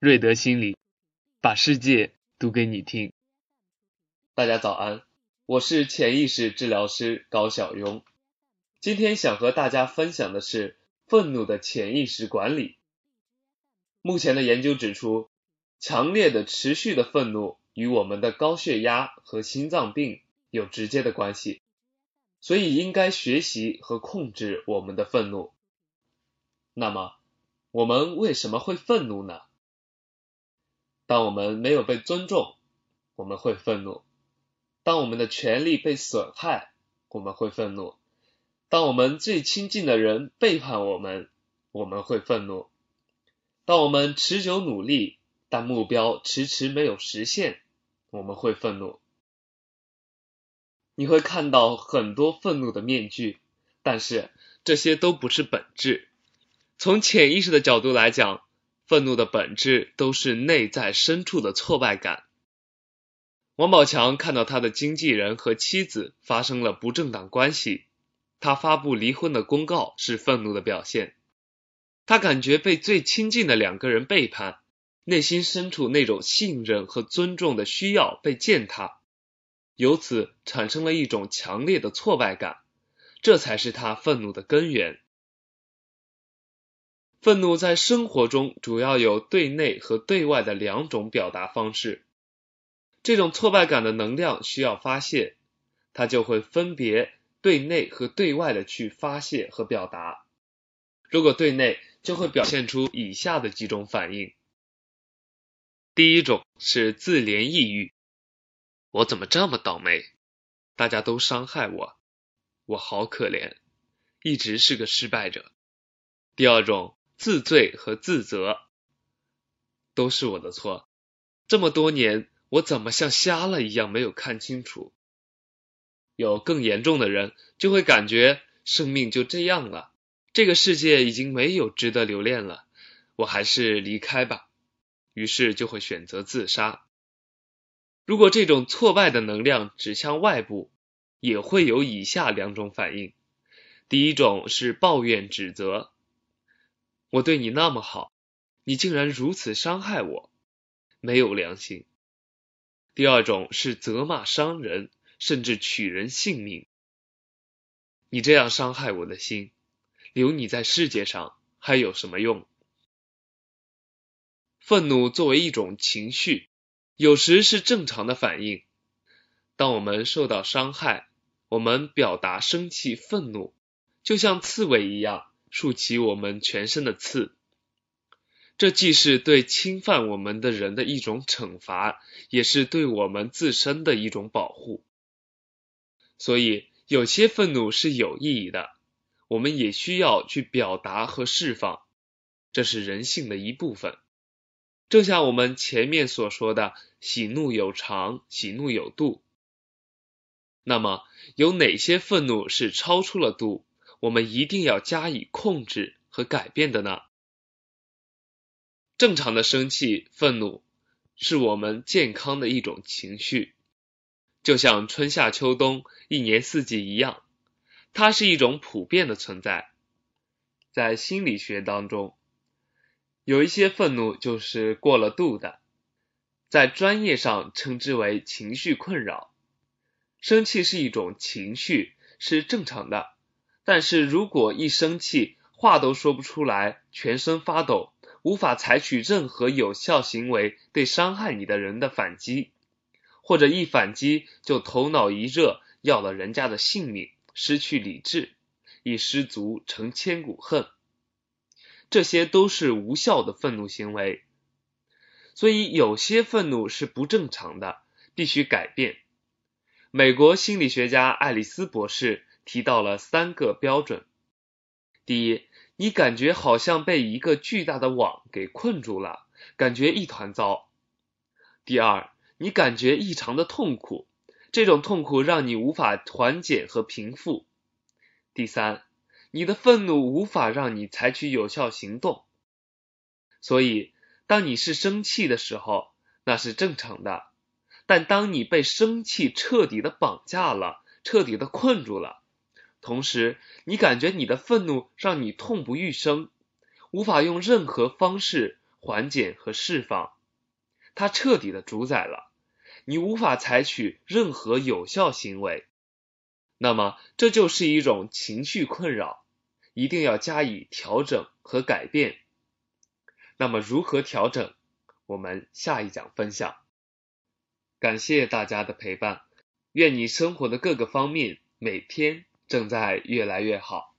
瑞德心理，把世界读给你听。大家早安，我是潜意识治疗师高晓雍。今天想和大家分享的是愤怒的潜意识管理。目前的研究指出，强烈的持续的愤怒与我们的高血压和心脏病有直接的关系，所以应该学习和控制我们的愤怒。那么，我们为什么会愤怒呢？当我们没有被尊重，我们会愤怒；当我们的权利被损害，我们会愤怒；当我们最亲近的人背叛我们，我们会愤怒；当我们持久努力，但目标迟迟没有实现，我们会愤怒。你会看到很多愤怒的面具，但是这些都不是本质。从潜意识的角度来讲。愤怒的本质都是内在深处的挫败感。王宝强看到他的经纪人和妻子发生了不正当关系，他发布离婚的公告是愤怒的表现。他感觉被最亲近的两个人背叛，内心深处那种信任和尊重的需要被践踏，由此产生了一种强烈的挫败感，这才是他愤怒的根源。愤怒在生活中主要有对内和对外的两种表达方式。这种挫败感的能量需要发泄，它就会分别对内和对外的去发泄和表达。如果对内，就会表现出以下的几种反应。第一种是自怜抑郁，我怎么这么倒霉？大家都伤害我，我好可怜，一直是个失败者。第二种。自罪和自责都是我的错。这么多年，我怎么像瞎了一样没有看清楚？有更严重的人就会感觉生命就这样了，这个世界已经没有值得留恋了，我还是离开吧。于是就会选择自杀。如果这种挫败的能量指向外部，也会有以下两种反应：第一种是抱怨指责。我对你那么好，你竟然如此伤害我，没有良心。第二种是责骂伤人，甚至取人性命。你这样伤害我的心，留你在世界上还有什么用？愤怒作为一种情绪，有时是正常的反应。当我们受到伤害，我们表达生气、愤怒，就像刺猬一样。竖起我们全身的刺，这既是对侵犯我们的人的一种惩罚，也是对我们自身的一种保护。所以，有些愤怒是有意义的，我们也需要去表达和释放，这是人性的一部分。正像我们前面所说的，喜怒有常，喜怒有度。那么，有哪些愤怒是超出了度？我们一定要加以控制和改变的呢。正常的生气、愤怒是我们健康的一种情绪，就像春夏秋冬一年四季一样，它是一种普遍的存在。在心理学当中，有一些愤怒就是过了度的，在专业上称之为情绪困扰。生气是一种情绪，是正常的。但是如果一生气，话都说不出来，全身发抖，无法采取任何有效行为对伤害你的人的反击，或者一反击就头脑一热，要了人家的性命，失去理智，一失足成千古恨，这些都是无效的愤怒行为。所以有些愤怒是不正常的，必须改变。美国心理学家爱丽丝博士。提到了三个标准：第一，你感觉好像被一个巨大的网给困住了，感觉一团糟；第二，你感觉异常的痛苦，这种痛苦让你无法缓解和平复；第三，你的愤怒无法让你采取有效行动。所以，当你是生气的时候，那是正常的；但当你被生气彻底的绑架了，彻底的困住了。同时，你感觉你的愤怒让你痛不欲生，无法用任何方式缓解和释放，它彻底的主宰了你，无法采取任何有效行为。那么，这就是一种情绪困扰，一定要加以调整和改变。那么，如何调整？我们下一讲分享。感谢大家的陪伴，愿你生活的各个方面每天正在越来越好。